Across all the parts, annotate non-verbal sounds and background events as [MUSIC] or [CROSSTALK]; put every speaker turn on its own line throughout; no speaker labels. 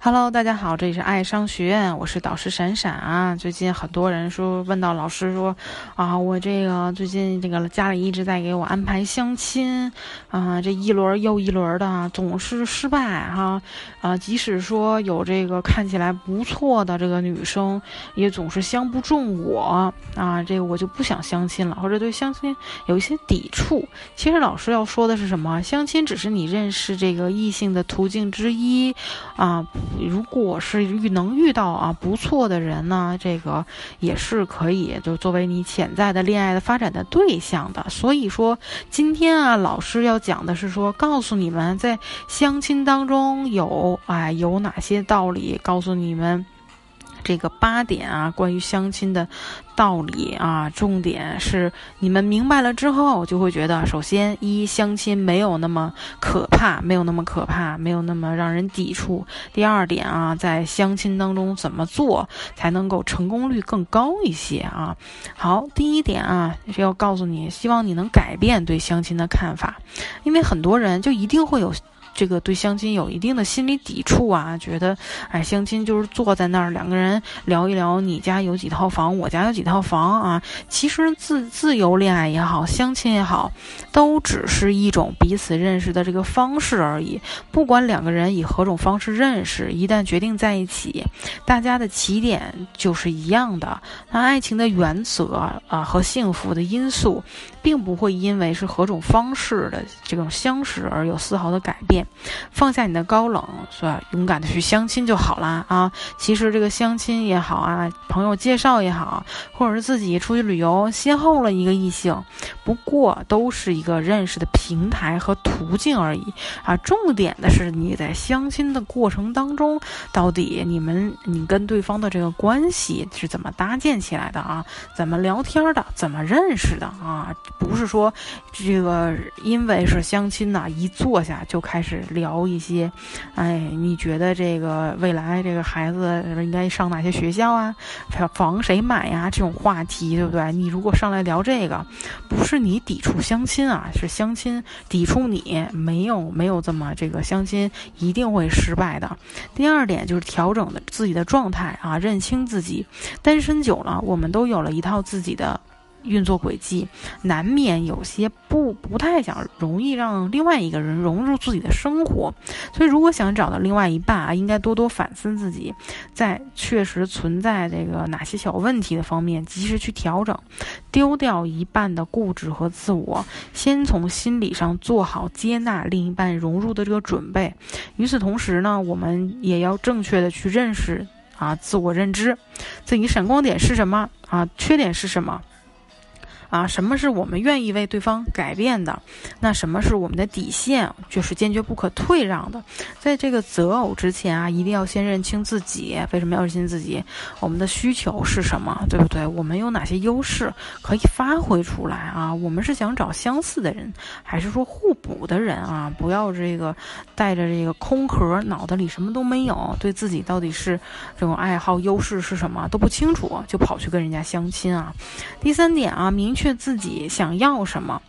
Hello，大家好，这里是爱商学院，我是导师闪闪啊。最近很多人说问到老师说，啊，我这个最近这个家里一直在给我安排相亲，啊，这一轮又一轮的总是失败哈，啊，即使说有这个看起来不错的这个女生，也总是相不中我啊，这个我就不想相亲了，或者对相亲有一些抵触。其实老师要说的是什么？相亲只是你认识这个异性的途径之一啊。如果是遇能遇到啊不错的人呢，这个也是可以就作为你潜在的恋爱的发展的对象的。所以说今天啊，老师要讲的是说，告诉你们在相亲当中有哎有哪些道理，告诉你们。这个八点啊，关于相亲的道理啊，重点是你们明白了之后，就会觉得，首先一相亲没有那么可怕，没有那么可怕，没有那么让人抵触。第二点啊，在相亲当中怎么做才能够成功率更高一些啊？好，第一点啊，是要告诉你，希望你能改变对相亲的看法，因为很多人就一定会有。这个对相亲有一定的心理抵触啊，觉得哎，相亲就是坐在那儿两个人聊一聊，你家有几套房，我家有几套房啊。其实自自由恋爱也好，相亲也好，都只是一种彼此认识的这个方式而已。不管两个人以何种方式认识，一旦决定在一起，大家的起点就是一样的。那爱情的原则啊和幸福的因素，并不会因为是何种方式的这种相识而有丝毫的改变。放下你的高冷，是吧？勇敢的去相亲就好啦啊！其实这个相亲也好啊，朋友介绍也好，或者是自己出去旅游邂逅了一个异性，不过都是一个认识的平台和途径而已啊。重点的是你在相亲的过程当中，到底你们你跟对方的这个关系是怎么搭建起来的啊？怎么聊天的？怎么认识的啊？不是说这个因为是相亲呐，一坐下就开始。是聊一些，哎，你觉得这个未来这个孩子应该上哪些学校啊？房谁买呀？这种话题，对不对？你如果上来聊这个，不是你抵触相亲啊，是相亲抵触你，没有没有这么这个相亲一定会失败的。第二点就是调整的自己的状态啊，认清自己。单身久了，我们都有了一套自己的。运作轨迹难免有些不不太想容易让另外一个人融入自己的生活，所以如果想找到另外一半啊，应该多多反思自己，在确实存在这个哪些小问题的方面，及时去调整，丢掉一半的固执和自我，先从心理上做好接纳另一半融入的这个准备。与此同时呢，我们也要正确的去认识啊，自我认知，自己闪光点是什么啊，缺点是什么。啊，什么是我们愿意为对方改变的？那什么是我们的底线？就是坚决不可退让的。在这个择偶之前啊，一定要先认清自己。为什么要认清自己？我们的需求是什么？对不对？我们有哪些优势可以发挥出来啊？我们是想找相似的人，还是说互补的人啊？不要这个带着这个空壳，脑袋里什么都没有，对自己到底是这种爱好、优势是什么都不清楚，就跑去跟人家相亲啊？第三点啊，明。确自己想要什么，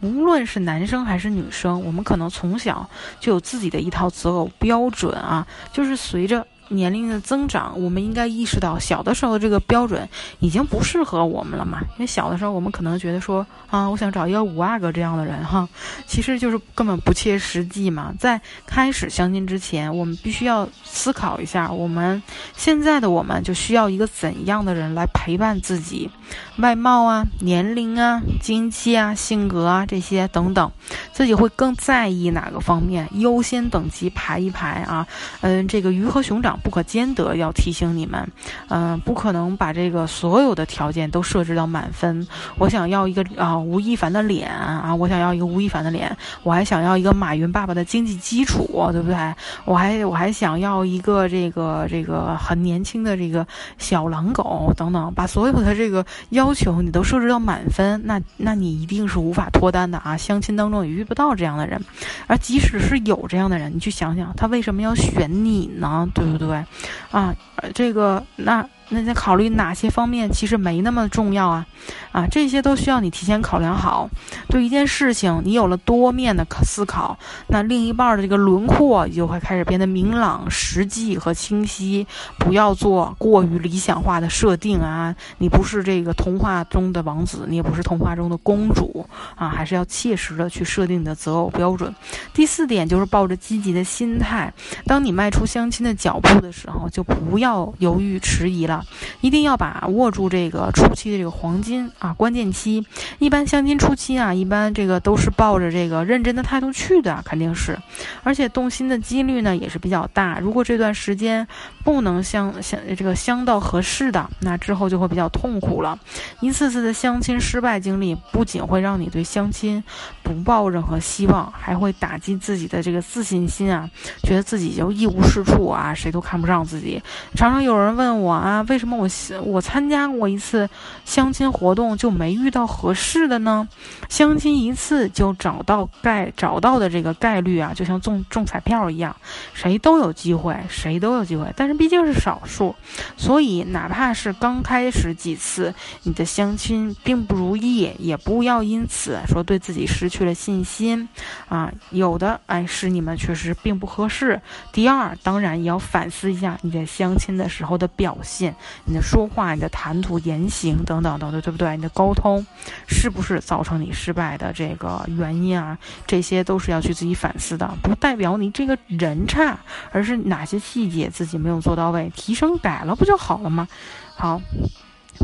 无论是男生还是女生，我们可能从小就有自己的一套择偶标准啊，就是随着。年龄的增长，我们应该意识到，小的时候这个标准已经不适合我们了嘛？因为小的时候我们可能觉得说啊，我想找一个五阿哥这样的人哈，其实就是根本不切实际嘛。在开始相亲之前，我们必须要思考一下，我们现在的我们就需要一个怎样的人来陪伴自己？外貌啊、年龄啊、经济啊、性格啊这些等等，自己会更在意哪个方面？优先等级排一排啊，嗯，这个鱼和熊掌。不可兼得，要提醒你们，嗯，不可能把这个所有的条件都设置到满分。我想要一个啊吴亦凡的脸啊，我想要一个吴亦凡的脸，我还想要一个马云爸爸的经济基础，对不对？我还我还想要一个这个这个很年轻的这个小狼狗等等，把所有的这个要求你都设置到满分，那那你一定是无法脱单的啊！相亲当中也遇不到这样的人，而即使是有这样的人，你去想想他为什么要选你呢？对不对？啊，这个那那在考虑哪些方面其实没那么重要啊？啊，这些都需要你提前考量好。对一件事情，你有了多面的思考，那另一半的这个轮廓就会开始变得明朗、实际和清晰。不要做过于理想化的设定啊！你不是这个童话中的王子，你也不是童话中的公主啊！还是要切实的去设定你的择偶标准。第四点就是抱着积极的心态，当你迈出相亲的脚步的时候，就不要犹豫迟疑了，一定要把握住这个初期的这个黄金啊关键期。一般相亲初期啊，一般这个都是抱着这个认真的态度去的，肯定是，而且动心的几率呢也是比较大。如果这段时间不能相相这个相到合适的，那之后就会比较痛苦了。一次次的相亲失败经历，不仅会让你对相亲不抱任何希望，还会打击自己的这个自信心啊，觉得自己就一无是处啊，谁都看不上自己。常常有人问我啊，为什么我我参加过一次相亲活动就没遇到合适的呢？相亲一次就找到概找到的这个概率啊，就像中中彩票一样，谁都有机会，谁都有机会，但是毕竟是少数，所以哪怕是刚开始几次你的相亲并不如意，也不要因此说对自己失去了信心啊。有的哎是你们确实并不合适。第二，当然也要反思一下你在相亲的时候的表现，你的说话、你的谈吐、言行等等等等，对不对？你的沟通是不是造成你失败的这个原因啊？这些都是要去自己反思的，不代表你这个人差，而是哪些细节自己没有做到位。提升改了不就好了吗？好，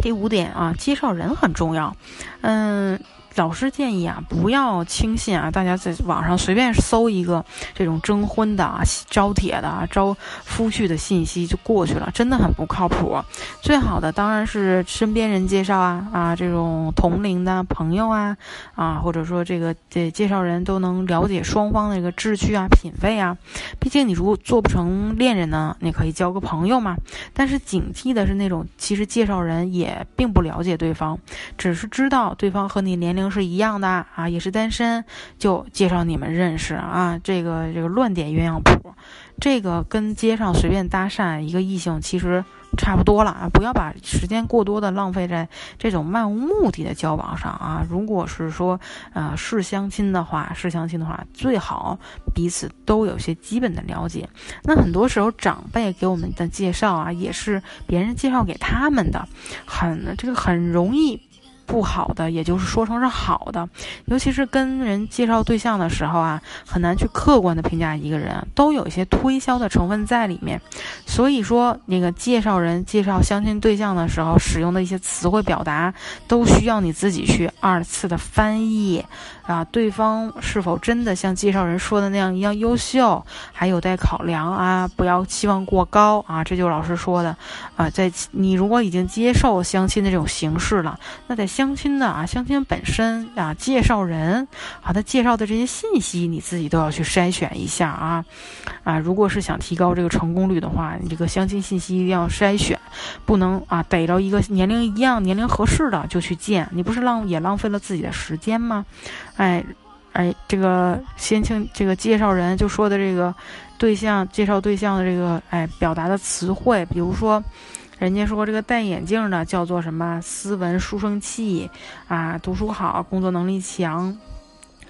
第五点啊，介绍人很重要。嗯。老师建议啊，不要轻信啊！大家在网上随便搜一个这种征婚的啊、招帖的啊、招夫婿的信息就过去了，真的很不靠谱。最好的当然是身边人介绍啊啊，这种同龄的朋友啊啊，或者说这个这介绍人都能了解双方的一个志趣啊、品味啊。毕竟你如果做不成恋人呢，你可以交个朋友嘛。但是警惕的是那种其实介绍人也并不了解对方，只是知道对方和你年龄龄。是一样的啊，也是单身，就介绍你们认识啊。这个这个乱点鸳鸯谱，这个跟街上随便搭讪一个异性其实差不多了啊。不要把时间过多的浪费在这种漫无目的的交往上啊。如果是说呃是相亲的话，是相亲的话，最好彼此都有些基本的了解。那很多时候长辈给我们的介绍啊，也是别人介绍给他们的，很这个很容易。不好的，也就是说成是好的，尤其是跟人介绍对象的时候啊，很难去客观的评价一个人，都有一些推销的成分在里面。所以说，那个介绍人介绍相亲对象的时候，使用的一些词汇表达，都需要你自己去二次的翻译啊。对方是否真的像介绍人说的那样一样优秀，还有待考量啊。不要期望过高啊，这就是老师说的啊。在你如果已经接受相亲的这种形式了，那在相亲的啊，相亲本身啊，介绍人啊，他介绍的这些信息，你自己都要去筛选一下啊啊！如果是想提高这个成功率的话，你这个相亲信息一定要筛选，不能啊逮着一个年龄一样、年龄合适的就去见，你不是浪也浪费了自己的时间吗？哎哎，这个先清这个介绍人就说的这个对象介绍对象的这个哎表达的词汇，比如说。人家说这个戴眼镜的叫做什么斯文书生气啊，读书好，工作能力强。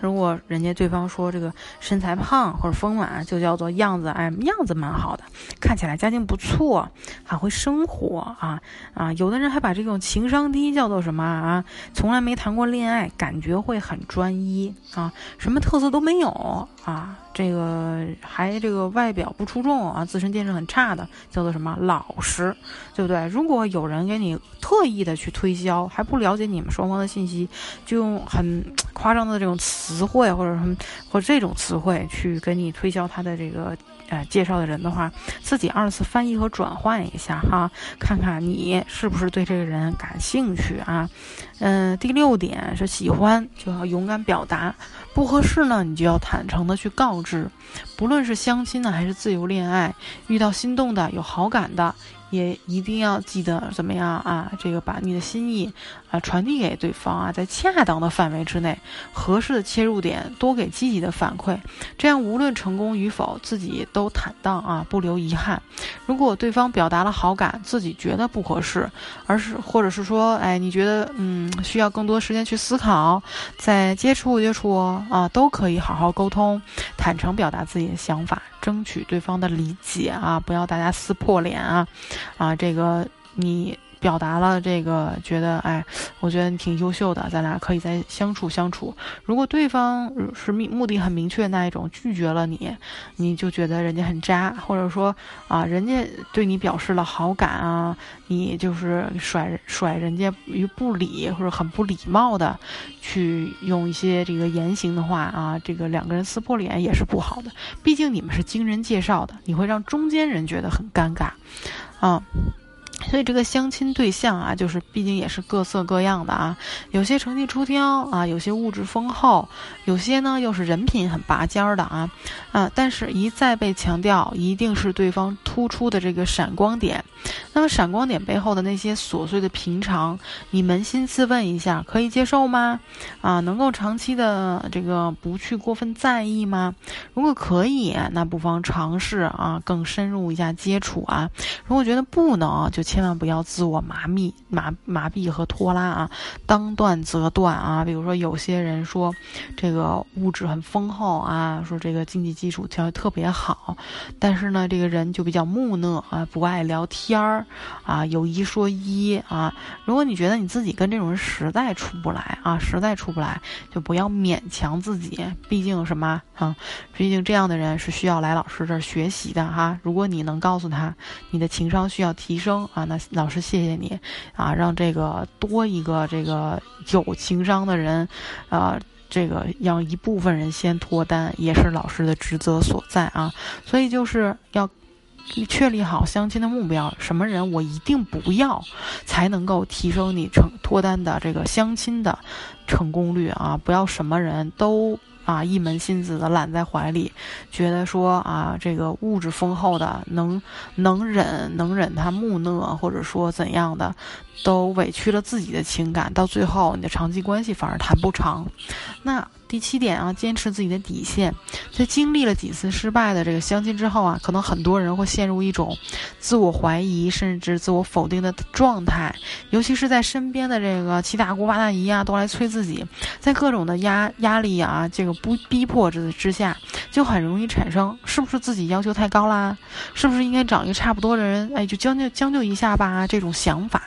如果人家对方说这个身材胖或者丰满，就叫做样子哎样子蛮好的，看起来家境不错，还会生活啊啊！有的人还把这种情商低叫做什么啊？从来没谈过恋爱，感觉会很专一啊，什么特色都没有啊。这个还这个外表不出众啊，自身见识很差的，叫做什么老实，对不对？如果有人给你特意的去推销，还不了解你们双方的信息，就用很夸张的这种词汇或者什么或者这种词汇去给你推销他的这个呃介绍的人的话，自己二次翻译和转换一下哈，看看你是不是对这个人感兴趣啊？嗯，第六点是喜欢就要勇敢表达。不合适呢，你就要坦诚的去告知。不论是相亲呢，还是自由恋爱，遇到心动的、有好感的，也一定要记得怎么样啊？这个把你的心意啊传递给对方啊，在恰当的范围之内，合适的切入点，多给积极的反馈，这样无论成功与否，自己都坦荡啊，不留遗憾。如果对方表达了好感，自己觉得不合适，而是或者是说，哎，你觉得嗯需要更多时间去思考，再接触接触啊，都可以好好沟通，坦诚表达自己的想法。争取对方的理解啊，不要大家撕破脸啊，啊，这个你。表达了这个，觉得哎，我觉得你挺优秀的，咱俩可以再相处相处。如果对方是目目的很明确那一种，拒绝了你，你就觉得人家很渣，或者说啊，人家对你表示了好感啊，你就是甩甩人家于不理，或者很不礼貌的去用一些这个言行的话啊，这个两个人撕破脸也是不好的。毕竟你们是经人介绍的，你会让中间人觉得很尴尬，啊。所以这个相亲对象啊，就是毕竟也是各色各样的啊，有些成绩出挑啊，有些物质丰厚，有些呢又是人品很拔尖儿的啊，啊，但是一再被强调，一定是对方突出的这个闪光点。那么闪光点背后的那些琐碎的平常，你扪心自问一下，可以接受吗？啊，能够长期的这个不去过分在意吗？如果可以，那不妨尝试啊，更深入一下接触啊。如果觉得不能，就。千万不要自我麻痹、麻麻痹和拖拉啊！当断则断啊！比如说，有些人说这个物质很丰厚啊，说这个经济基础条件特别好，但是呢，这个人就比较木讷啊，不爱聊天儿啊，有一说一啊。如果你觉得你自己跟这种人实在处不来啊，实在处不来，就不要勉强自己。毕竟什么啊？毕竟这样的人是需要来老师这儿学习的哈。如果你能告诉他，你的情商需要提升啊。那老师，谢谢你，啊，让这个多一个这个有情商的人，啊，这个让一部分人先脱单，也是老师的职责所在啊。所以就是要确立好相亲的目标，什么人我一定不要，才能够提升你成脱单的这个相亲的成功率啊！不要什么人都。啊，一门心思的揽在怀里，觉得说啊，这个物质丰厚的，能能忍能忍他木讷，或者说怎样的，都委屈了自己的情感，到最后你的长期关系反而谈不长。那。第七点啊，坚持自己的底线。在经历了几次失败的这个相亲之后啊，可能很多人会陷入一种自我怀疑甚至自我否定的状态。尤其是在身边的这个七大姑八大姨啊都来催自己，在各种的压压力啊这个不逼迫之之下，就很容易产生是不是自己要求太高啦？是不是应该找一个差不多的人？哎，就将就将就一下吧。这种想法，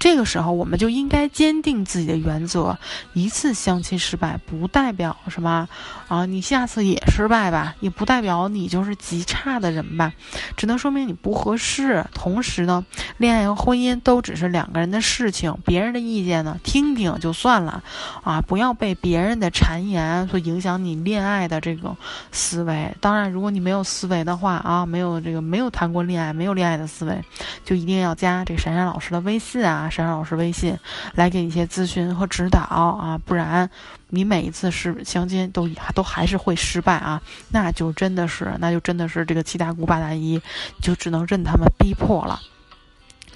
这个时候我们就应该坚定自己的原则。一次相亲失败不代表什么啊？你下次也失败吧，也不代表你就是极差的人吧，只能说明你不合适。同时呢，恋爱和婚姻都只是两个人的事情，别人的意见呢听听就算了啊，不要被别人的谗言所影响你恋爱的这种思维。当然，如果你没有思维的话啊，没有这个没有谈过恋爱、没有恋爱的思维，就一定要加这个闪闪老师的微信啊，闪闪老师微信来给你一些咨询和指导啊，不然。你每一次是相亲都都还是会失败啊，那就真的是，那就真的是这个七大姑八大姨，就只能任他们逼迫了。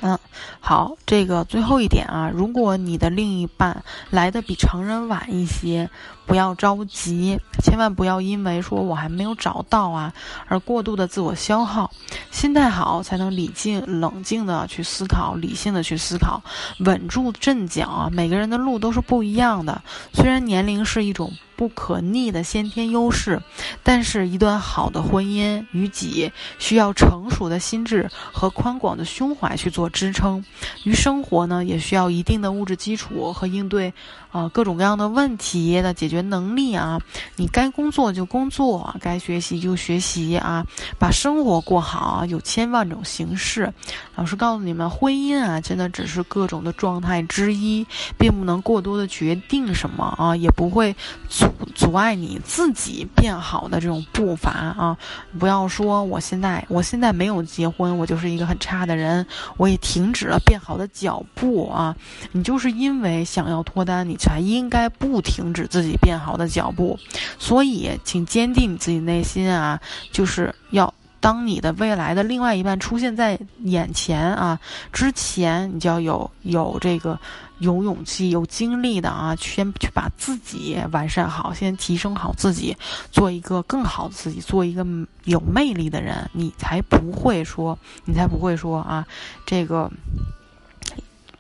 嗯，好，这个最后一点啊，如果你的另一半来的比常人晚一些，不要着急，千万不要因为说我还没有找到啊，而过度的自我消耗。心态好才能理性冷静的去思考，理性的去思考，稳住阵脚啊。每个人的路都是不一样的，虽然年龄是一种。不可逆的先天优势，但是一段好的婚姻与己需要成熟的心智和宽广的胸怀去做支撑，于生活呢也需要一定的物质基础和应对啊各种各样的问题的解决能力啊。你该工作就工作，该学习就学习啊，把生活过好有千万种形式。老师告诉你们，婚姻啊真的只是各种的状态之一，并不能过多的决定什么啊，也不会。阻阻碍你自己变好的这种步伐啊！不要说我现在我现在没有结婚，我就是一个很差的人，我也停止了变好的脚步啊！你就是因为想要脱单，你才应该不停止自己变好的脚步。所以，请坚定你自己内心啊，就是要。当你的未来的另外一半出现在眼前啊之前，你就要有有这个有勇气、有精力的啊，先去把自己完善好，先提升好自己，做一个更好的自己，做一个有魅力的人，你才不会说，你才不会说啊，这个。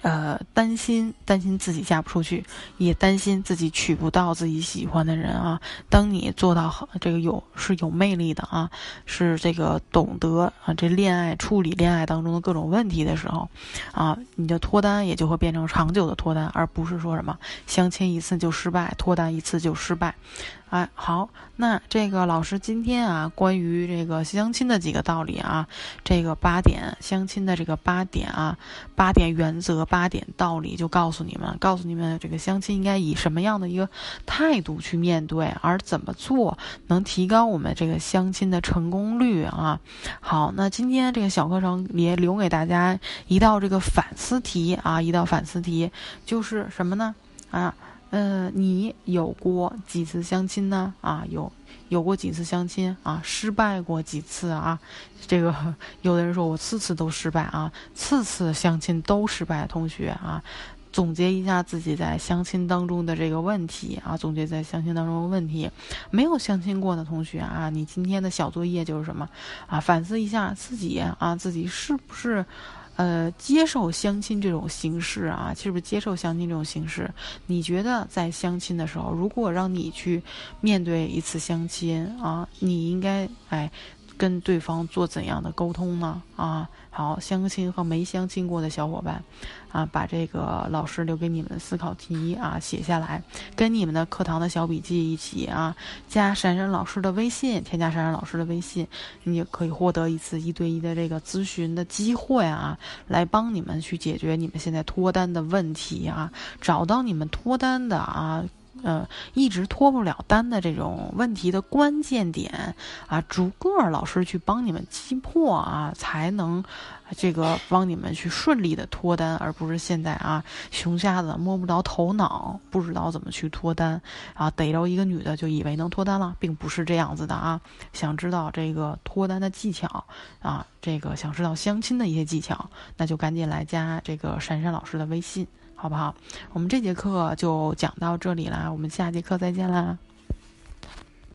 呃，担心担心自己嫁不出去，也担心自己娶不到自己喜欢的人啊。当你做到好这个有是有魅力的啊，是这个懂得啊这恋爱处理恋爱当中的各种问题的时候，啊，你的脱单也就会变成长久的脱单，而不是说什么相亲一次就失败，脱单一次就失败。哎，好，那这个老师今天啊，关于这个相亲的几个道理啊，这个八点相亲的这个八点啊，八点原则、八点道理，就告诉你们，告诉你们这个相亲应该以什么样的一个态度去面对，而怎么做能提高我们这个相亲的成功率啊？好，那今天这个小课程也留给大家一道这个反思题啊，一道反思题就是什么呢？啊？呃，你有过几次相亲呢？啊，有有过几次相亲啊？失败过几次啊？这个 [LAUGHS] 有的人说我次次都失败啊，次次相亲都失败。同学啊，总结一下自己在相亲当中的这个问题啊，总结在相亲当中的问题。没有相亲过的同学啊，你今天的小作业就是什么啊？反思一下自己啊，自己是不是？呃，接受相亲这种形式啊，是不是接受相亲这种形式？你觉得在相亲的时候，如果让你去面对一次相亲啊，你应该哎？跟对方做怎样的沟通呢？啊，好，相亲和没相亲过的小伙伴，啊，把这个老师留给你们的思考题啊写下来，跟你们的课堂的小笔记一起啊，加珊珊老师的微信，添加珊珊老师的微信，你也可以获得一次一对一的这个咨询的机会啊，来帮你们去解决你们现在脱单的问题啊，找到你们脱单的啊。呃，一直脱不了单的这种问题的关键点啊，逐个老师去帮你们击破啊，才能这个帮你们去顺利的脱单，而不是现在啊，熊瞎子摸不着头脑，不知道怎么去脱单啊，逮着一个女的就以为能脱单了，并不是这样子的啊。想知道这个脱单的技巧啊，这个想知道相亲的一些技巧，那就赶紧来加这个珊珊老师的微信。好不好？我们这节课就讲到这里啦，我们下节课再见啦。